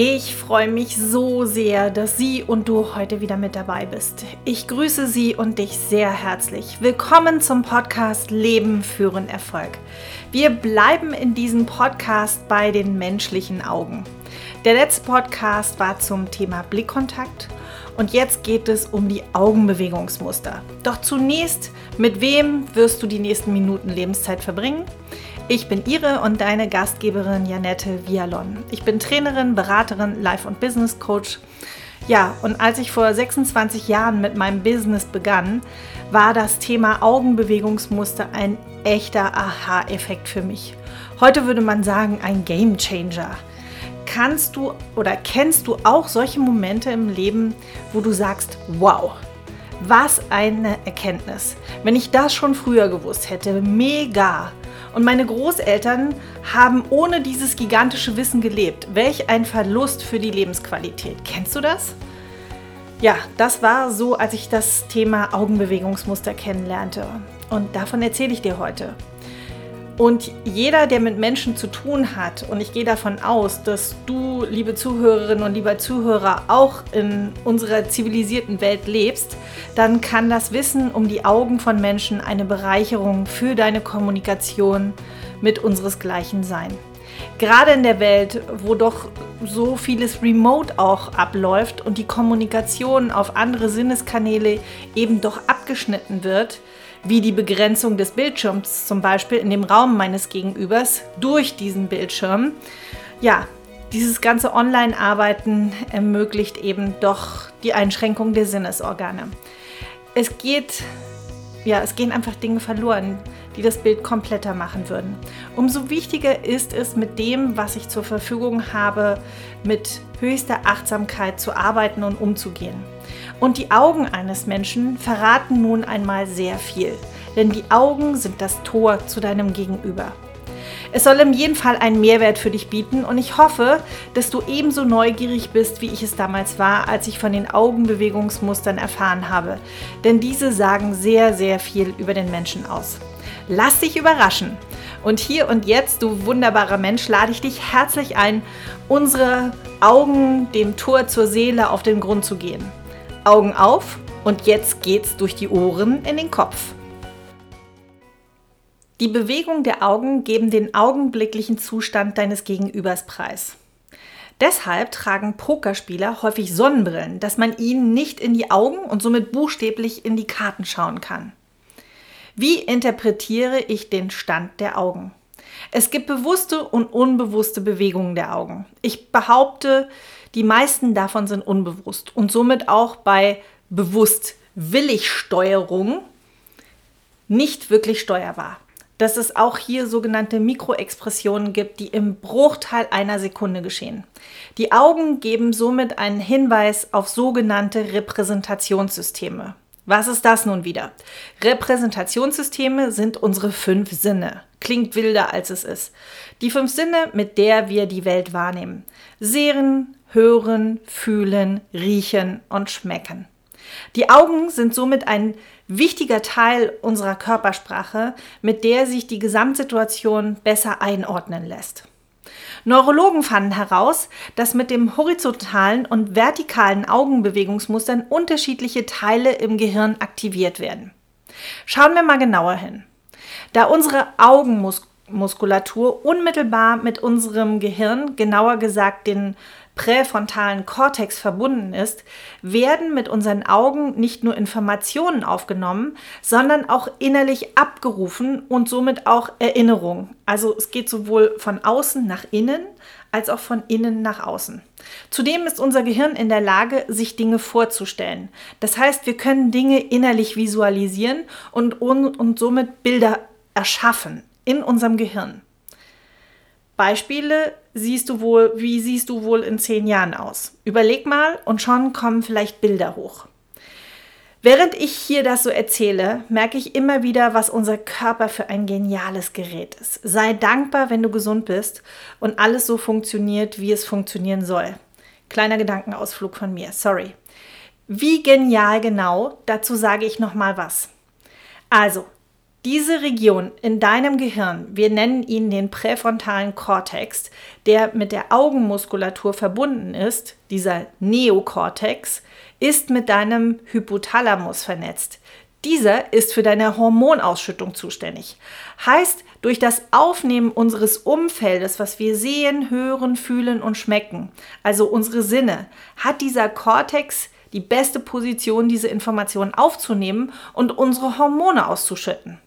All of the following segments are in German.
Ich freue mich so sehr, dass Sie und du heute wieder mit dabei bist. Ich grüße Sie und dich sehr herzlich. Willkommen zum Podcast Leben führen Erfolg. Wir bleiben in diesem Podcast bei den menschlichen Augen. Der letzte Podcast war zum Thema Blickkontakt und jetzt geht es um die Augenbewegungsmuster. Doch zunächst, mit wem wirst du die nächsten Minuten Lebenszeit verbringen? Ich bin Ihre und deine Gastgeberin Janette Vialon. Ich bin Trainerin, Beraterin, Life- und Business Coach. Ja, und als ich vor 26 Jahren mit meinem Business begann, war das Thema Augenbewegungsmuster ein echter Aha-Effekt für mich. Heute würde man sagen, ein Game Changer. Kannst du oder kennst du auch solche Momente im Leben, wo du sagst, wow, was eine Erkenntnis. Wenn ich das schon früher gewusst hätte, mega. Und meine Großeltern haben ohne dieses gigantische Wissen gelebt. Welch ein Verlust für die Lebensqualität. Kennst du das? Ja, das war so, als ich das Thema Augenbewegungsmuster kennenlernte. Und davon erzähle ich dir heute. Und jeder, der mit Menschen zu tun hat, und ich gehe davon aus, dass du, liebe Zuhörerinnen und lieber Zuhörer, auch in unserer zivilisierten Welt lebst, dann kann das Wissen um die Augen von Menschen eine Bereicherung für deine Kommunikation mit unseresgleichen sein. Gerade in der Welt, wo doch so vieles remote auch abläuft und die Kommunikation auf andere Sinneskanäle eben doch abgeschnitten wird, wie die Begrenzung des Bildschirms zum Beispiel in dem Raum meines Gegenübers durch diesen Bildschirm. Ja, dieses ganze Online-Arbeiten ermöglicht eben doch die Einschränkung der Sinnesorgane. Es geht, ja, es gehen einfach Dinge verloren, die das Bild kompletter machen würden. Umso wichtiger ist es, mit dem, was ich zur Verfügung habe, mit höchster Achtsamkeit zu arbeiten und umzugehen. Und die Augen eines Menschen verraten nun einmal sehr viel, denn die Augen sind das Tor zu deinem Gegenüber. Es soll in jedem Fall einen Mehrwert für dich bieten und ich hoffe, dass du ebenso neugierig bist, wie ich es damals war, als ich von den Augenbewegungsmustern erfahren habe. Denn diese sagen sehr, sehr viel über den Menschen aus. Lass dich überraschen. Und hier und jetzt, du wunderbarer Mensch, lade ich dich herzlich ein, unsere Augen dem Tor zur Seele auf den Grund zu gehen. Augen auf und jetzt geht's durch die Ohren in den Kopf. Die Bewegung der Augen geben den augenblicklichen Zustand deines Gegenübers preis. Deshalb tragen Pokerspieler häufig Sonnenbrillen, dass man ihnen nicht in die Augen und somit buchstäblich in die Karten schauen kann. Wie interpretiere ich den Stand der Augen? Es gibt bewusste und unbewusste Bewegungen der Augen. Ich behaupte, die meisten davon sind unbewusst und somit auch bei bewusst Willigsteuerung nicht wirklich steuerbar. Dass es auch hier sogenannte Mikroexpressionen gibt, die im Bruchteil einer Sekunde geschehen. Die Augen geben somit einen Hinweis auf sogenannte Repräsentationssysteme. Was ist das nun wieder? Repräsentationssysteme sind unsere fünf Sinne. Klingt wilder als es ist. Die fünf Sinne, mit der wir die Welt wahrnehmen. Sehen, hören, fühlen, riechen und schmecken. Die Augen sind somit ein wichtiger Teil unserer Körpersprache, mit der sich die Gesamtsituation besser einordnen lässt. Neurologen fanden heraus, dass mit dem horizontalen und vertikalen Augenbewegungsmustern unterschiedliche Teile im Gehirn aktiviert werden. Schauen wir mal genauer hin. Da unsere Augenmuskulatur unmittelbar mit unserem Gehirn, genauer gesagt den präfrontalen Kortex verbunden ist, werden mit unseren Augen nicht nur Informationen aufgenommen, sondern auch innerlich abgerufen und somit auch Erinnerungen. Also es geht sowohl von außen nach innen als auch von innen nach außen. Zudem ist unser Gehirn in der Lage, sich Dinge vorzustellen. Das heißt, wir können Dinge innerlich visualisieren und, und, und somit Bilder erschaffen in unserem Gehirn. Beispiele siehst du wohl, wie siehst du wohl in zehn Jahren aus? Überleg mal und schon kommen vielleicht Bilder hoch. Während ich hier das so erzähle, merke ich immer wieder, was unser Körper für ein geniales Gerät ist. Sei dankbar, wenn du gesund bist und alles so funktioniert, wie es funktionieren soll. Kleiner Gedankenausflug von mir, sorry. Wie genial genau, dazu sage ich noch mal was. Also, Diese Region in deinem Gehirn, wir nennen ihn den präfrontalen Kortex, der mit der Augenmuskulatur verbunden ist, dieser Neokortex, ist mit deinem Hypothalamus vernetzt. Dieser ist für deine Hormonausschüttung zuständig. Heißt, durch das Aufnehmen unseres Umfeldes, was wir sehen, hören, fühlen und schmecken, also unsere Sinne, hat dieser Kortex die beste Position, diese Informationen aufzunehmen und unsere Hormone auszuschütten.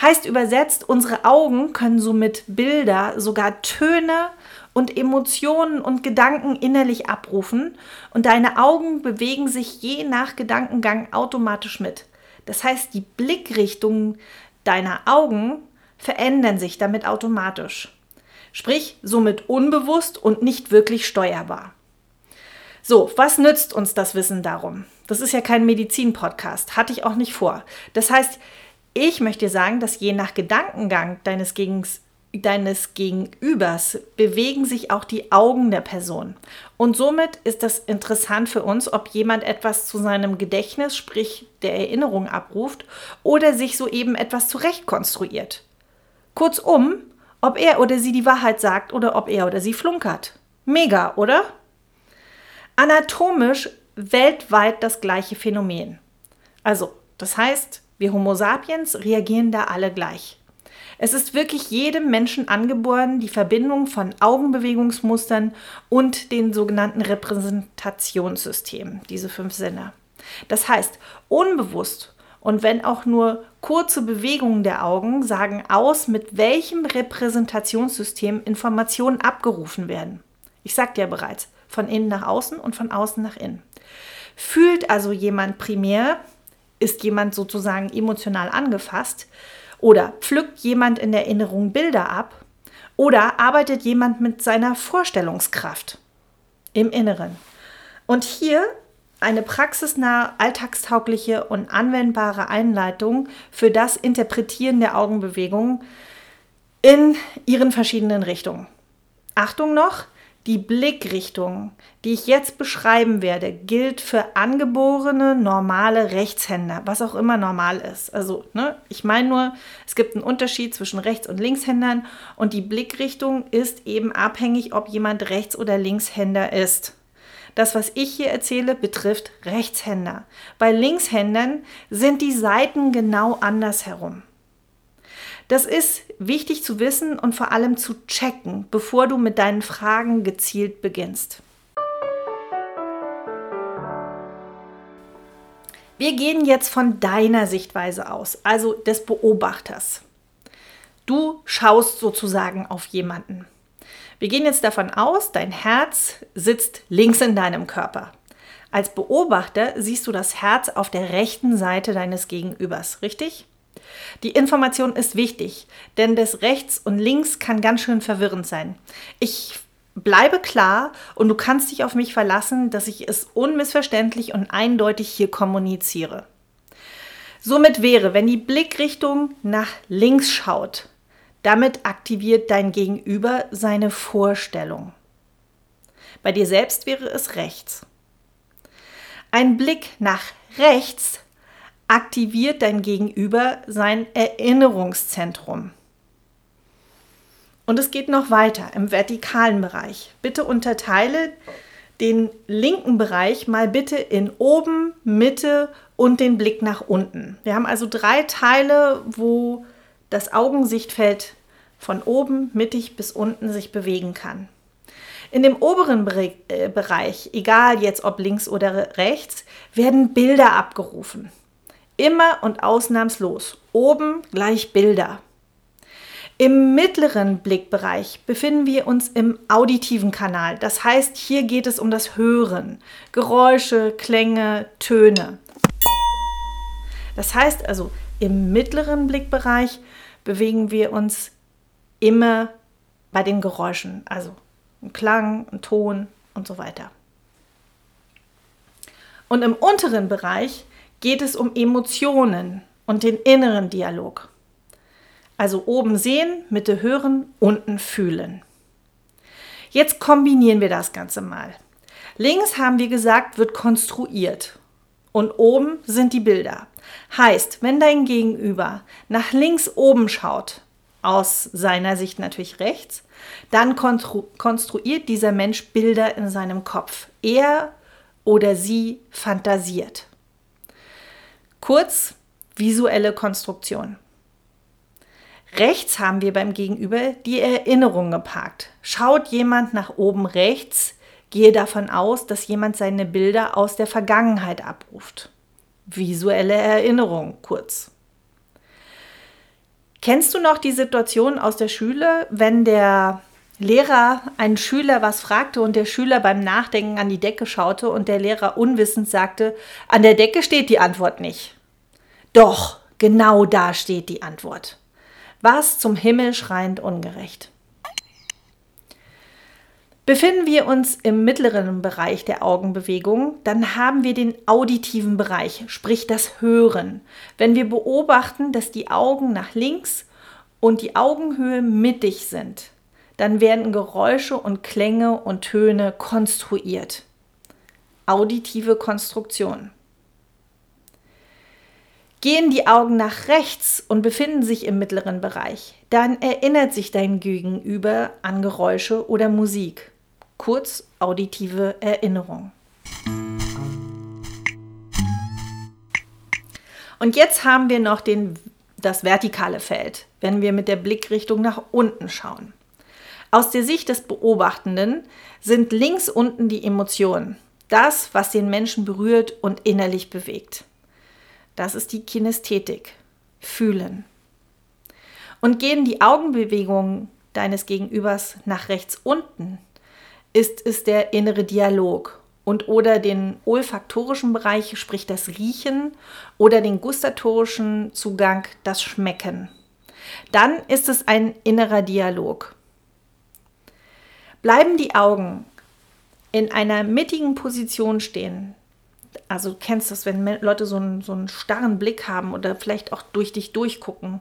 Heißt übersetzt, unsere Augen können somit Bilder, sogar Töne und Emotionen und Gedanken innerlich abrufen und deine Augen bewegen sich je nach Gedankengang automatisch mit. Das heißt, die Blickrichtungen deiner Augen verändern sich damit automatisch. Sprich, somit unbewusst und nicht wirklich steuerbar. So, was nützt uns das Wissen darum? Das ist ja kein Medizin-Podcast, hatte ich auch nicht vor. Das heißt, ich möchte sagen, dass je nach Gedankengang deines, Gegens, deines Gegenübers bewegen sich auch die Augen der Person. Und somit ist das interessant für uns, ob jemand etwas zu seinem Gedächtnis, sprich der Erinnerung abruft, oder sich soeben etwas zurechtkonstruiert. Kurzum, ob er oder sie die Wahrheit sagt oder ob er oder sie flunkert. Mega, oder? Anatomisch weltweit das gleiche Phänomen. Also, das heißt, wir Homo sapiens reagieren da alle gleich. Es ist wirklich jedem Menschen angeboren, die Verbindung von Augenbewegungsmustern und den sogenannten Repräsentationssystemen, diese fünf Sinne. Das heißt, unbewusst und wenn auch nur kurze Bewegungen der Augen sagen aus, mit welchem Repräsentationssystem Informationen abgerufen werden. Ich sagte ja bereits, von innen nach außen und von außen nach innen. Fühlt also jemand primär ist jemand sozusagen emotional angefasst? Oder pflückt jemand in der Erinnerung Bilder ab? Oder arbeitet jemand mit seiner Vorstellungskraft im Inneren? Und hier eine praxisnahe, alltagstaugliche und anwendbare Einleitung für das Interpretieren der Augenbewegungen in ihren verschiedenen Richtungen. Achtung noch, die Blickrichtung, die ich jetzt beschreiben werde, gilt für angeborene normale Rechtshänder, was auch immer normal ist. Also, ne, ich meine nur, es gibt einen Unterschied zwischen Rechts- und Linkshändern und die Blickrichtung ist eben abhängig, ob jemand Rechts- oder Linkshänder ist. Das, was ich hier erzähle, betrifft Rechtshänder. Bei Linkshändern sind die Seiten genau andersherum. Das ist wichtig zu wissen und vor allem zu checken, bevor du mit deinen Fragen gezielt beginnst. Wir gehen jetzt von deiner Sichtweise aus, also des Beobachters. Du schaust sozusagen auf jemanden. Wir gehen jetzt davon aus, dein Herz sitzt links in deinem Körper. Als Beobachter siehst du das Herz auf der rechten Seite deines Gegenübers, richtig? Die Information ist wichtig, denn das Rechts und Links kann ganz schön verwirrend sein. Ich bleibe klar und du kannst dich auf mich verlassen, dass ich es unmissverständlich und eindeutig hier kommuniziere. Somit wäre, wenn die Blickrichtung nach links schaut, damit aktiviert dein Gegenüber seine Vorstellung. Bei dir selbst wäre es rechts. Ein Blick nach rechts aktiviert dein Gegenüber sein Erinnerungszentrum. Und es geht noch weiter im vertikalen Bereich. Bitte unterteile den linken Bereich mal bitte in oben, Mitte und den Blick nach unten. Wir haben also drei Teile, wo das Augensichtfeld von oben, mittig bis unten sich bewegen kann. In dem oberen äh, Bereich, egal jetzt ob links oder rechts, werden Bilder abgerufen. Immer und ausnahmslos. Oben gleich Bilder. Im mittleren Blickbereich befinden wir uns im auditiven Kanal. Das heißt, hier geht es um das Hören. Geräusche, Klänge, Töne. Das heißt also, im mittleren Blickbereich bewegen wir uns immer bei den Geräuschen. Also ein Klang, ein Ton und so weiter. Und im unteren Bereich geht es um Emotionen und den inneren Dialog. Also oben sehen, Mitte hören, unten fühlen. Jetzt kombinieren wir das Ganze mal. Links haben wir gesagt, wird konstruiert. und oben sind die Bilder. Heißt, wenn dein Gegenüber nach links oben schaut, aus seiner Sicht natürlich rechts, dann konstruiert dieser Mensch Bilder in seinem Kopf. Er oder sie fantasiert. Kurz visuelle Konstruktion. Rechts haben wir beim Gegenüber die Erinnerung geparkt. Schaut jemand nach oben rechts, gehe davon aus, dass jemand seine Bilder aus der Vergangenheit abruft. Visuelle Erinnerung kurz. Kennst du noch die Situation aus der Schule, wenn der Lehrer einen Schüler was fragte und der Schüler beim Nachdenken an die Decke schaute und der Lehrer unwissend sagte, an der Decke steht die Antwort nicht. Doch, genau da steht die Antwort. Was zum Himmel schreiend ungerecht. Befinden wir uns im mittleren Bereich der Augenbewegung, dann haben wir den auditiven Bereich, sprich das Hören. Wenn wir beobachten, dass die Augen nach links und die Augenhöhe mittig sind, dann werden Geräusche und Klänge und Töne konstruiert. Auditive Konstruktion. Gehen die Augen nach rechts und befinden sich im mittleren Bereich, dann erinnert sich dein Gegenüber an Geräusche oder Musik. Kurz auditive Erinnerung. Und jetzt haben wir noch den, das vertikale Feld, wenn wir mit der Blickrichtung nach unten schauen. Aus der Sicht des Beobachtenden sind links unten die Emotionen, das, was den Menschen berührt und innerlich bewegt. Das ist die Kinästhetik, fühlen. Und gehen die Augenbewegungen deines Gegenübers nach rechts unten, ist es der innere Dialog und oder den olfaktorischen Bereich, sprich das Riechen oder den gustatorischen Zugang, das Schmecken. Dann ist es ein innerer Dialog. Bleiben die Augen in einer mittigen Position stehen, also du kennst das, wenn Leute so einen, so einen starren Blick haben oder vielleicht auch durch dich durchgucken,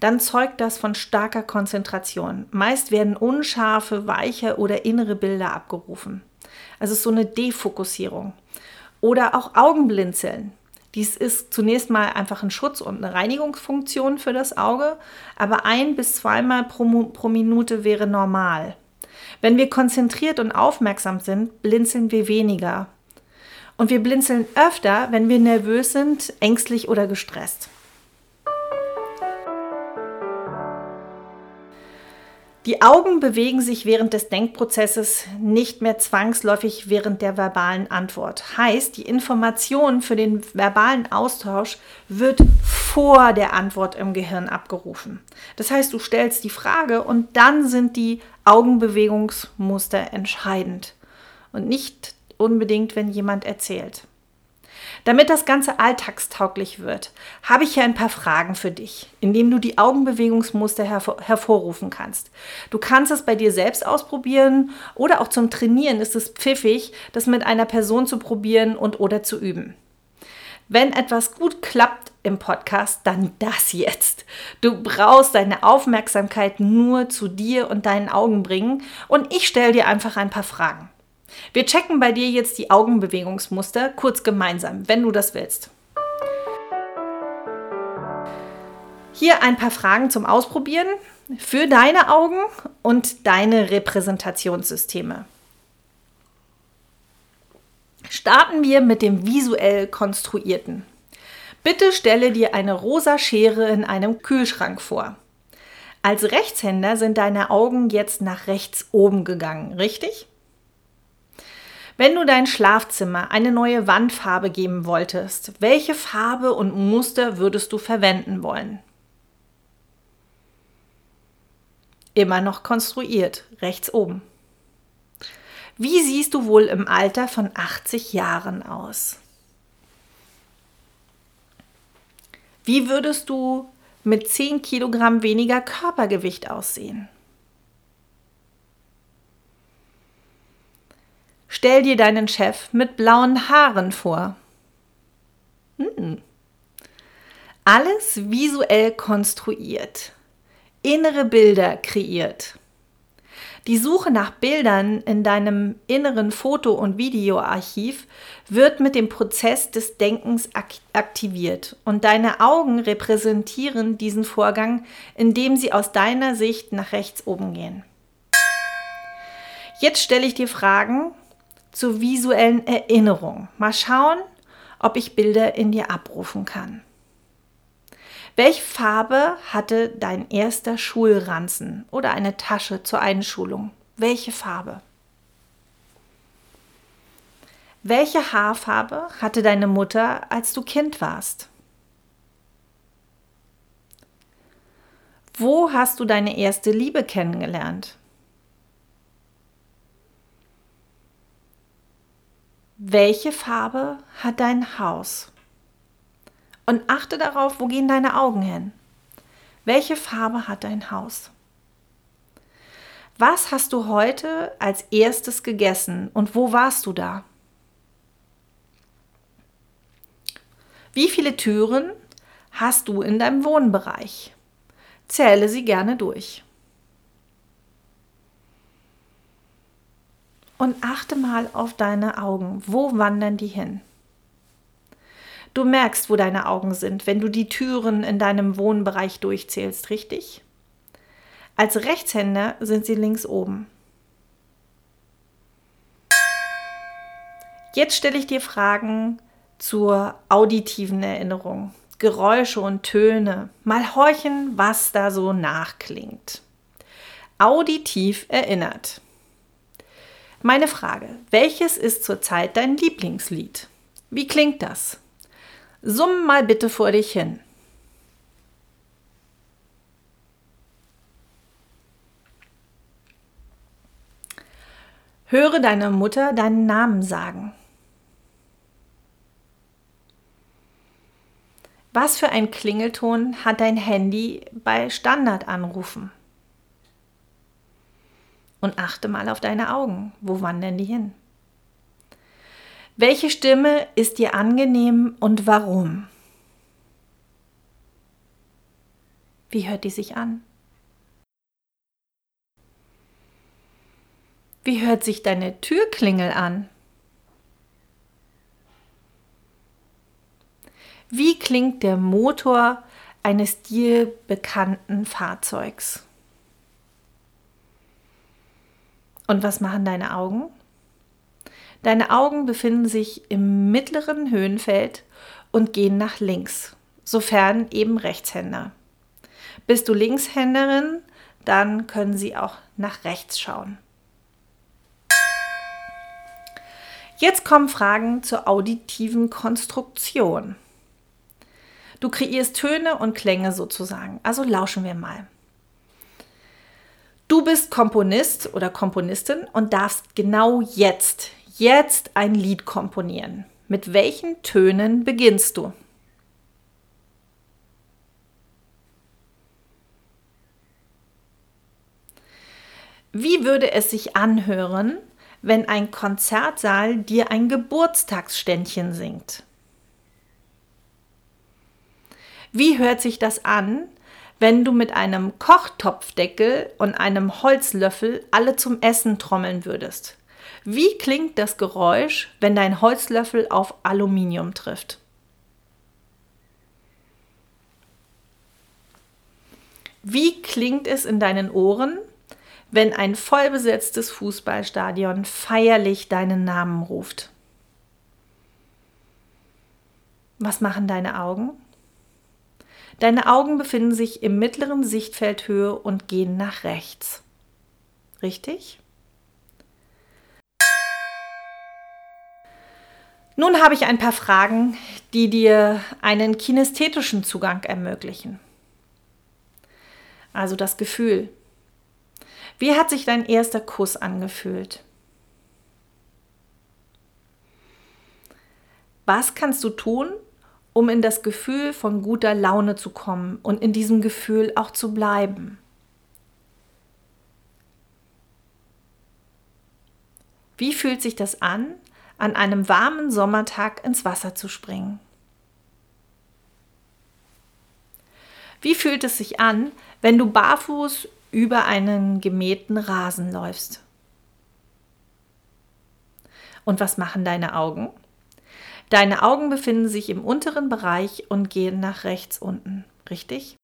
dann zeugt das von starker Konzentration. Meist werden unscharfe, weiche oder innere Bilder abgerufen. Also es ist so eine Defokussierung. Oder auch Augenblinzeln. Dies ist zunächst mal einfach ein Schutz und eine Reinigungsfunktion für das Auge, aber ein bis zweimal pro, pro Minute wäre normal. Wenn wir konzentriert und aufmerksam sind, blinzeln wir weniger. Und wir blinzeln öfter, wenn wir nervös sind, ängstlich oder gestresst. Die Augen bewegen sich während des Denkprozesses nicht mehr zwangsläufig während der verbalen Antwort. Heißt, die Information für den verbalen Austausch wird vor der Antwort im Gehirn abgerufen. Das heißt, du stellst die Frage und dann sind die Augenbewegungsmuster entscheidend und nicht unbedingt, wenn jemand erzählt. Damit das Ganze alltagstauglich wird, habe ich hier ein paar Fragen für dich, indem du die Augenbewegungsmuster hervor hervorrufen kannst. Du kannst es bei dir selbst ausprobieren oder auch zum Trainieren ist es pfiffig, das mit einer Person zu probieren und oder zu üben. Wenn etwas gut klappt im Podcast, dann das jetzt. Du brauchst deine Aufmerksamkeit nur zu dir und deinen Augen bringen und ich stelle dir einfach ein paar Fragen. Wir checken bei dir jetzt die Augenbewegungsmuster kurz gemeinsam, wenn du das willst. Hier ein paar Fragen zum Ausprobieren für deine Augen und deine Repräsentationssysteme. Starten wir mit dem visuell konstruierten. Bitte stelle dir eine rosa Schere in einem Kühlschrank vor. Als Rechtshänder sind deine Augen jetzt nach rechts oben gegangen, richtig? Wenn du dein Schlafzimmer eine neue Wandfarbe geben wolltest, welche Farbe und Muster würdest du verwenden wollen? Immer noch konstruiert, rechts oben. Wie siehst du wohl im Alter von 80 Jahren aus? Wie würdest du mit 10 Kilogramm weniger Körpergewicht aussehen? Stell dir deinen Chef mit blauen Haaren vor. Hm. Alles visuell konstruiert, innere Bilder kreiert. Die Suche nach Bildern in deinem inneren Foto- und Videoarchiv wird mit dem Prozess des Denkens ak aktiviert und deine Augen repräsentieren diesen Vorgang, indem sie aus deiner Sicht nach rechts oben gehen. Jetzt stelle ich dir Fragen zur visuellen Erinnerung. Mal schauen, ob ich Bilder in dir abrufen kann. Welche Farbe hatte dein erster Schulranzen oder eine Tasche zur Einschulung? Welche Farbe? Welche Haarfarbe hatte deine Mutter, als du Kind warst? Wo hast du deine erste Liebe kennengelernt? Welche Farbe hat dein Haus? Und achte darauf, wo gehen deine Augen hin? Welche Farbe hat dein Haus? Was hast du heute als erstes gegessen und wo warst du da? Wie viele Türen hast du in deinem Wohnbereich? Zähle sie gerne durch. Und achte mal auf deine Augen. Wo wandern die hin? Du merkst, wo deine Augen sind, wenn du die Türen in deinem Wohnbereich durchzählst, richtig? Als Rechtshänder sind sie links oben. Jetzt stelle ich dir Fragen zur auditiven Erinnerung. Geräusche und Töne. Mal horchen, was da so nachklingt. Auditiv erinnert. Meine Frage, welches ist zurzeit dein Lieblingslied? Wie klingt das? Summ mal bitte vor dich hin. Höre deine Mutter deinen Namen sagen. Was für ein Klingelton hat dein Handy bei Standardanrufen? Und achte mal auf deine Augen. Wo wandern die hin? Welche Stimme ist dir angenehm und warum? Wie hört die sich an? Wie hört sich deine Türklingel an? Wie klingt der Motor eines dir bekannten Fahrzeugs? Und was machen deine Augen? Deine Augen befinden sich im mittleren Höhenfeld und gehen nach links, sofern eben Rechtshänder. Bist du Linkshänderin, dann können sie auch nach rechts schauen. Jetzt kommen Fragen zur auditiven Konstruktion. Du kreierst Töne und Klänge sozusagen, also lauschen wir mal. Du bist Komponist oder Komponistin und darfst genau jetzt jetzt ein Lied komponieren. Mit welchen Tönen beginnst du? Wie würde es sich anhören, wenn ein Konzertsaal dir ein Geburtstagsständchen singt? Wie hört sich das an, wenn du mit einem Kochtopfdeckel und einem Holzlöffel alle zum Essen trommeln würdest? Wie klingt das Geräusch, wenn dein Holzlöffel auf Aluminium trifft? Wie klingt es in deinen Ohren, wenn ein vollbesetztes Fußballstadion feierlich deinen Namen ruft? Was machen deine Augen? Deine Augen befinden sich im mittleren Sichtfeldhöhe und gehen nach rechts. Richtig? Nun habe ich ein paar Fragen, die dir einen kinästhetischen Zugang ermöglichen. Also das Gefühl. Wie hat sich dein erster Kuss angefühlt? Was kannst du tun, um in das Gefühl von guter Laune zu kommen und in diesem Gefühl auch zu bleiben? Wie fühlt sich das an, an einem warmen Sommertag ins Wasser zu springen. Wie fühlt es sich an, wenn du barfuß über einen gemähten Rasen läufst. Und was machen deine Augen? Deine Augen befinden sich im unteren Bereich und gehen nach rechts unten, richtig?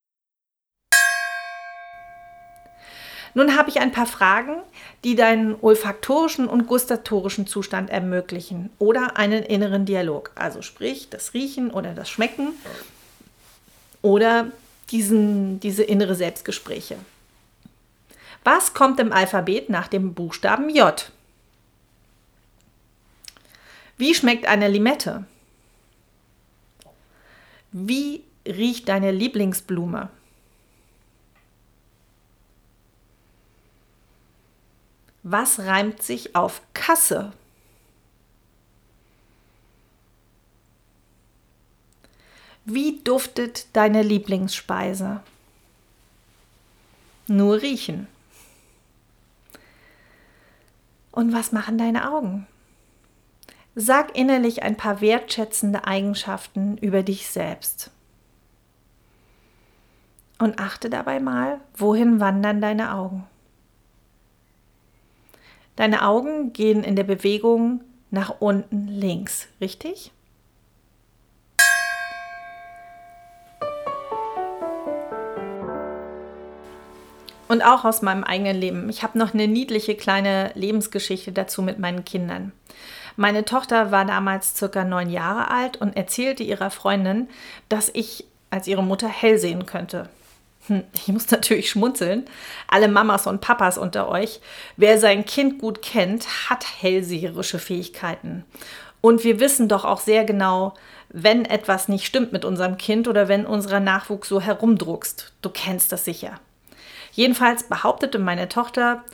Nun habe ich ein paar Fragen, die deinen olfaktorischen und gustatorischen Zustand ermöglichen oder einen inneren Dialog, also sprich das Riechen oder das Schmecken oder diesen, diese innere Selbstgespräche. Was kommt im Alphabet nach dem Buchstaben J? Wie schmeckt eine Limette? Wie riecht deine Lieblingsblume? Was reimt sich auf Kasse? Wie duftet deine Lieblingsspeise? Nur riechen. Und was machen deine Augen? Sag innerlich ein paar wertschätzende Eigenschaften über dich selbst. Und achte dabei mal, wohin wandern deine Augen. Deine Augen gehen in der Bewegung nach unten links, richtig? Und auch aus meinem eigenen Leben. Ich habe noch eine niedliche kleine Lebensgeschichte dazu mit meinen Kindern. Meine Tochter war damals circa neun Jahre alt und erzählte ihrer Freundin, dass ich als ihre Mutter hell sehen könnte. Hm, ich muss natürlich schmunzeln. Alle Mamas und Papas unter euch, wer sein Kind gut kennt, hat hellseherische Fähigkeiten. Und wir wissen doch auch sehr genau, wenn etwas nicht stimmt mit unserem Kind oder wenn unser Nachwuchs so herumdruckst. Du kennst das sicher. Jedenfalls behauptete meine Tochter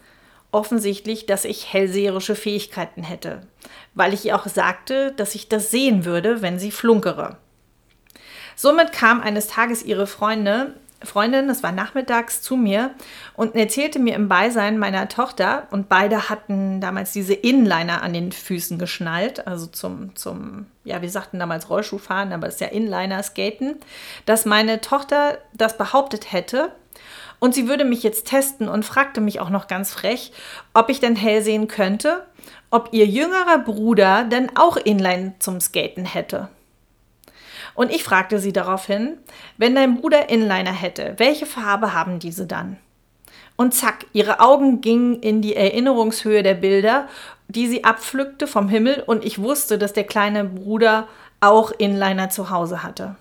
offensichtlich, dass ich hellseherische Fähigkeiten hätte, weil ich ihr auch sagte, dass ich das sehen würde, wenn sie flunkere. Somit kam eines Tages ihre Freunde Freundin, das war nachmittags, zu mir und erzählte mir im Beisein meiner Tochter, und beide hatten damals diese Inliner an den Füßen geschnallt, also zum, zum ja, wir sagten damals Rollschuhfahren, aber es ist ja Inliner-Skaten, dass meine Tochter das behauptet hätte. Und sie würde mich jetzt testen und fragte mich auch noch ganz frech, ob ich denn hell sehen könnte, ob ihr jüngerer Bruder denn auch Inline zum Skaten hätte. Und ich fragte sie daraufhin, wenn dein Bruder Inliner hätte, welche Farbe haben diese dann? Und zack, ihre Augen gingen in die Erinnerungshöhe der Bilder, die sie abpflückte vom Himmel und ich wusste, dass der kleine Bruder auch Inliner zu Hause hatte.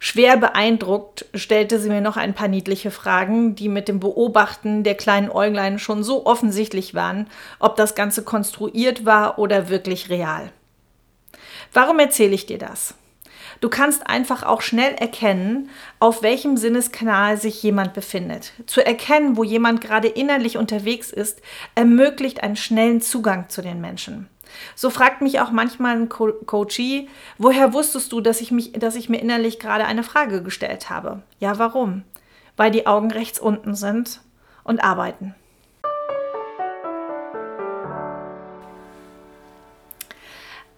Schwer beeindruckt stellte sie mir noch ein paar niedliche Fragen, die mit dem Beobachten der kleinen Äuglein schon so offensichtlich waren, ob das Ganze konstruiert war oder wirklich real. Warum erzähle ich dir das? Du kannst einfach auch schnell erkennen, auf welchem Sinneskanal sich jemand befindet. Zu erkennen, wo jemand gerade innerlich unterwegs ist, ermöglicht einen schnellen Zugang zu den Menschen. So fragt mich auch manchmal ein Co Coachie, woher wusstest du, dass ich, mich, dass ich mir innerlich gerade eine Frage gestellt habe? Ja, warum? Weil die Augen rechts unten sind und arbeiten.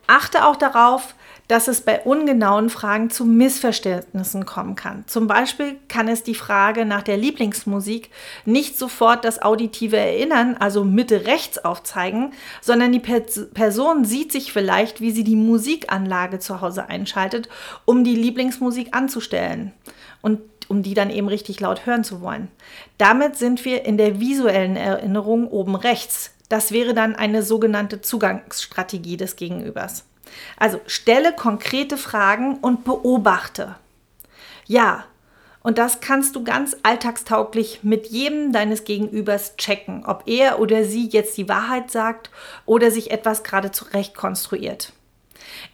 Achte auch darauf, dass es bei ungenauen Fragen zu Missverständnissen kommen kann. Zum Beispiel kann es die Frage nach der Lieblingsmusik nicht sofort das auditive Erinnern, also Mitte rechts aufzeigen, sondern die Person sieht sich vielleicht, wie sie die Musikanlage zu Hause einschaltet, um die Lieblingsmusik anzustellen und um die dann eben richtig laut hören zu wollen. Damit sind wir in der visuellen Erinnerung oben rechts. Das wäre dann eine sogenannte Zugangsstrategie des Gegenübers. Also stelle konkrete Fragen und beobachte. Ja, und das kannst du ganz alltagstauglich mit jedem deines Gegenübers checken, ob er oder sie jetzt die Wahrheit sagt oder sich etwas gerade zurecht konstruiert.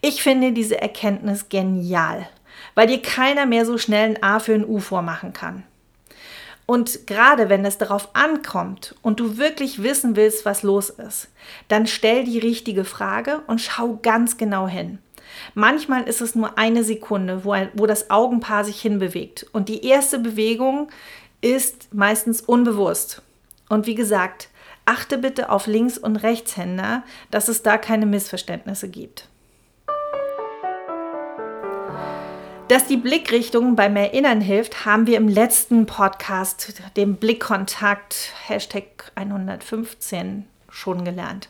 Ich finde diese Erkenntnis genial, weil dir keiner mehr so schnell ein A für ein U vormachen kann. Und gerade wenn es darauf ankommt und du wirklich wissen willst, was los ist, dann stell die richtige Frage und schau ganz genau hin. Manchmal ist es nur eine Sekunde, wo, wo das Augenpaar sich hinbewegt. Und die erste Bewegung ist meistens unbewusst. Und wie gesagt, achte bitte auf Links- und Rechtshänder, dass es da keine Missverständnisse gibt. Dass die Blickrichtung beim Erinnern hilft, haben wir im letzten Podcast, dem Blickkontakt, Hashtag 115, schon gelernt.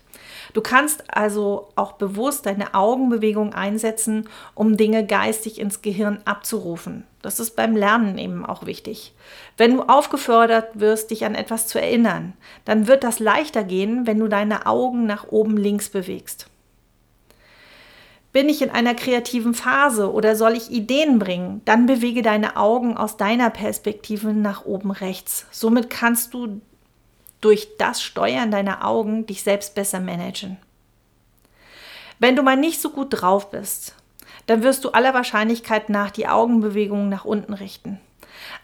Du kannst also auch bewusst deine Augenbewegung einsetzen, um Dinge geistig ins Gehirn abzurufen. Das ist beim Lernen eben auch wichtig. Wenn du aufgefordert wirst, dich an etwas zu erinnern, dann wird das leichter gehen, wenn du deine Augen nach oben links bewegst. Bin ich in einer kreativen Phase oder soll ich Ideen bringen? Dann bewege deine Augen aus deiner Perspektive nach oben rechts. Somit kannst du durch das Steuern deiner Augen dich selbst besser managen. Wenn du mal nicht so gut drauf bist, dann wirst du aller Wahrscheinlichkeit nach die Augenbewegungen nach unten richten.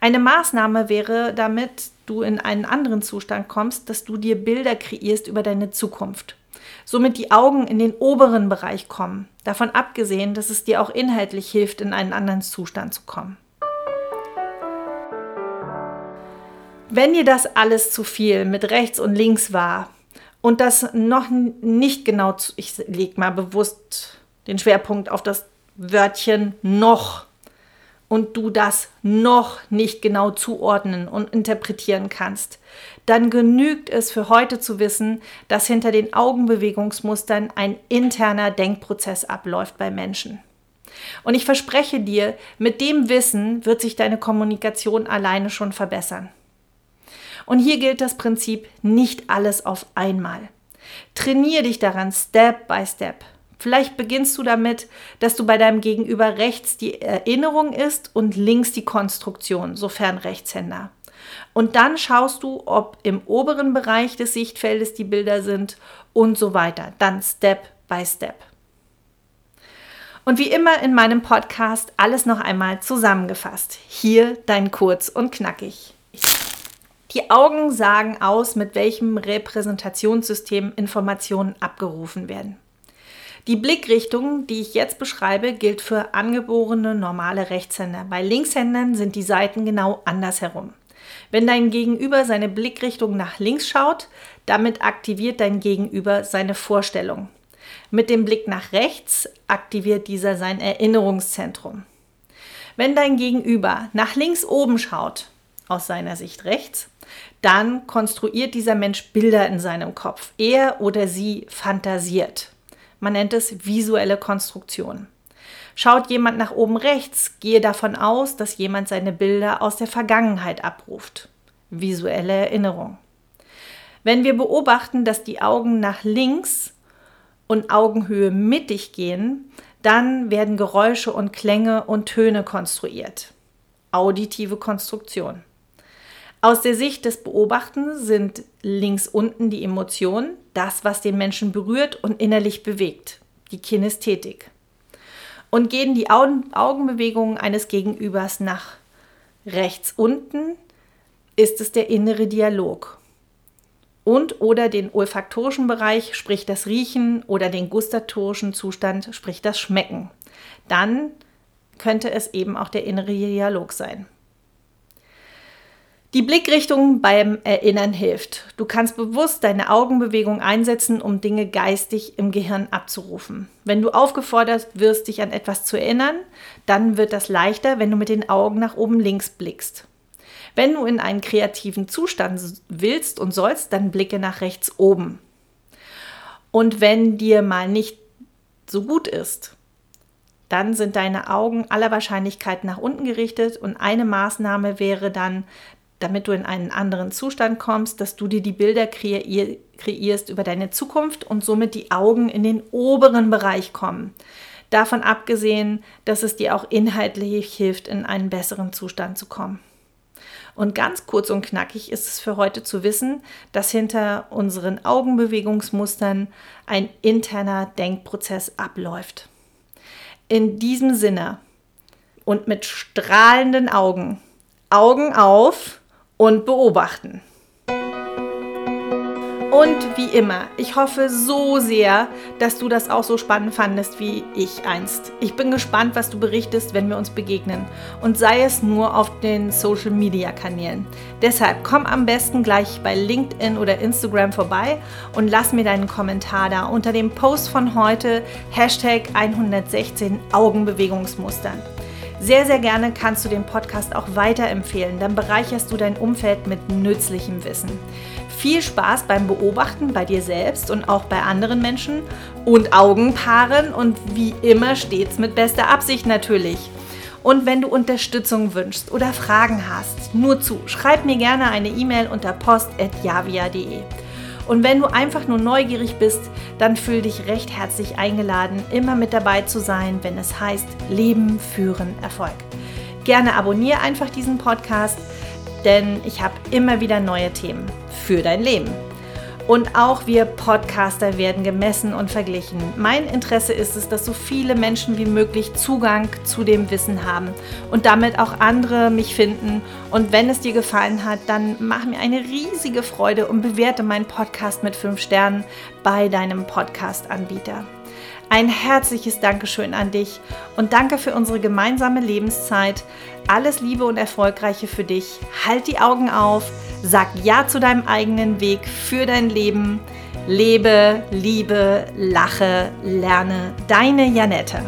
Eine Maßnahme wäre, damit du in einen anderen Zustand kommst, dass du dir Bilder kreierst über deine Zukunft somit die Augen in den oberen Bereich kommen, davon abgesehen, dass es dir auch inhaltlich hilft, in einen anderen Zustand zu kommen. Wenn dir das alles zu viel mit rechts und links war und das noch nicht genau, zu, ich lege mal bewusst den Schwerpunkt auf das Wörtchen noch und du das noch nicht genau zuordnen und interpretieren kannst, dann genügt es für heute zu wissen, dass hinter den Augenbewegungsmustern ein interner Denkprozess abläuft bei Menschen. Und ich verspreche dir, mit dem Wissen wird sich deine Kommunikation alleine schon verbessern. Und hier gilt das Prinzip nicht alles auf einmal. Trainiere dich daran Step by Step. Vielleicht beginnst du damit, dass du bei deinem Gegenüber rechts die Erinnerung ist und links die Konstruktion, sofern Rechtshänder. Und dann schaust du, ob im oberen Bereich des Sichtfeldes die Bilder sind und so weiter. Dann Step by Step. Und wie immer in meinem Podcast alles noch einmal zusammengefasst. Hier dein Kurz und Knackig. Die Augen sagen aus, mit welchem Repräsentationssystem Informationen abgerufen werden. Die Blickrichtung, die ich jetzt beschreibe, gilt für angeborene normale Rechtshänder. Bei Linkshändern sind die Seiten genau andersherum. Wenn dein Gegenüber seine Blickrichtung nach links schaut, damit aktiviert dein Gegenüber seine Vorstellung. Mit dem Blick nach rechts aktiviert dieser sein Erinnerungszentrum. Wenn dein Gegenüber nach links oben schaut, aus seiner Sicht rechts, dann konstruiert dieser Mensch Bilder in seinem Kopf. Er oder sie fantasiert. Man nennt es visuelle Konstruktion. Schaut jemand nach oben rechts, gehe davon aus, dass jemand seine Bilder aus der Vergangenheit abruft. Visuelle Erinnerung. Wenn wir beobachten, dass die Augen nach links und Augenhöhe mittig gehen, dann werden Geräusche und Klänge und Töne konstruiert. Auditive Konstruktion. Aus der Sicht des Beobachtens sind links unten die Emotionen, das, was den Menschen berührt und innerlich bewegt, die Kinästhetik. Und gehen die Augenbewegungen eines Gegenübers nach rechts unten, ist es der innere Dialog. Und oder den olfaktorischen Bereich, sprich das Riechen, oder den gustatorischen Zustand, sprich das Schmecken. Dann könnte es eben auch der innere Dialog sein. Die Blickrichtung beim Erinnern hilft. Du kannst bewusst deine Augenbewegung einsetzen, um Dinge geistig im Gehirn abzurufen. Wenn du aufgefordert wirst, dich an etwas zu erinnern, dann wird das leichter, wenn du mit den Augen nach oben links blickst. Wenn du in einen kreativen Zustand willst und sollst, dann blicke nach rechts oben. Und wenn dir mal nicht so gut ist, dann sind deine Augen aller Wahrscheinlichkeit nach unten gerichtet und eine Maßnahme wäre dann, damit du in einen anderen Zustand kommst, dass du dir die Bilder kreierst über deine Zukunft und somit die Augen in den oberen Bereich kommen. Davon abgesehen, dass es dir auch inhaltlich hilft, in einen besseren Zustand zu kommen. Und ganz kurz und knackig ist es für heute zu wissen, dass hinter unseren Augenbewegungsmustern ein interner Denkprozess abläuft. In diesem Sinne und mit strahlenden Augen, Augen auf und beobachten. Und wie immer, ich hoffe so sehr, dass du das auch so spannend fandest wie ich einst. Ich bin gespannt, was du berichtest, wenn wir uns begegnen. Und sei es nur auf den Social Media Kanälen. Deshalb komm am besten gleich bei LinkedIn oder Instagram vorbei und lass mir deinen Kommentar da unter dem Post von heute, Hashtag 116 Augenbewegungsmustern. Sehr, sehr gerne kannst du den Podcast auch weiterempfehlen, dann bereicherst du dein Umfeld mit nützlichem Wissen. Viel Spaß beim Beobachten bei dir selbst und auch bei anderen Menschen und Augenpaaren und wie immer stets mit bester Absicht natürlich. Und wenn du Unterstützung wünschst oder Fragen hast, nur zu, schreib mir gerne eine E-Mail unter post.javia.de. Und wenn du einfach nur neugierig bist, dann fühl dich recht herzlich eingeladen, immer mit dabei zu sein, wenn es heißt Leben, Führen, Erfolg. Gerne abonniere einfach diesen Podcast, denn ich habe immer wieder neue Themen für dein Leben. Und auch wir Podcaster werden gemessen und verglichen. Mein Interesse ist es, dass so viele Menschen wie möglich Zugang zu dem Wissen haben und damit auch andere mich finden. Und wenn es dir gefallen hat, dann mach mir eine riesige Freude und bewerte meinen Podcast mit 5 Sternen bei deinem Podcast-Anbieter. Ein herzliches Dankeschön an dich und danke für unsere gemeinsame Lebenszeit. Alles Liebe und Erfolgreiche für dich. Halt die Augen auf Sag Ja zu deinem eigenen Weg für dein Leben. Lebe, liebe, lache, lerne. Deine Janette.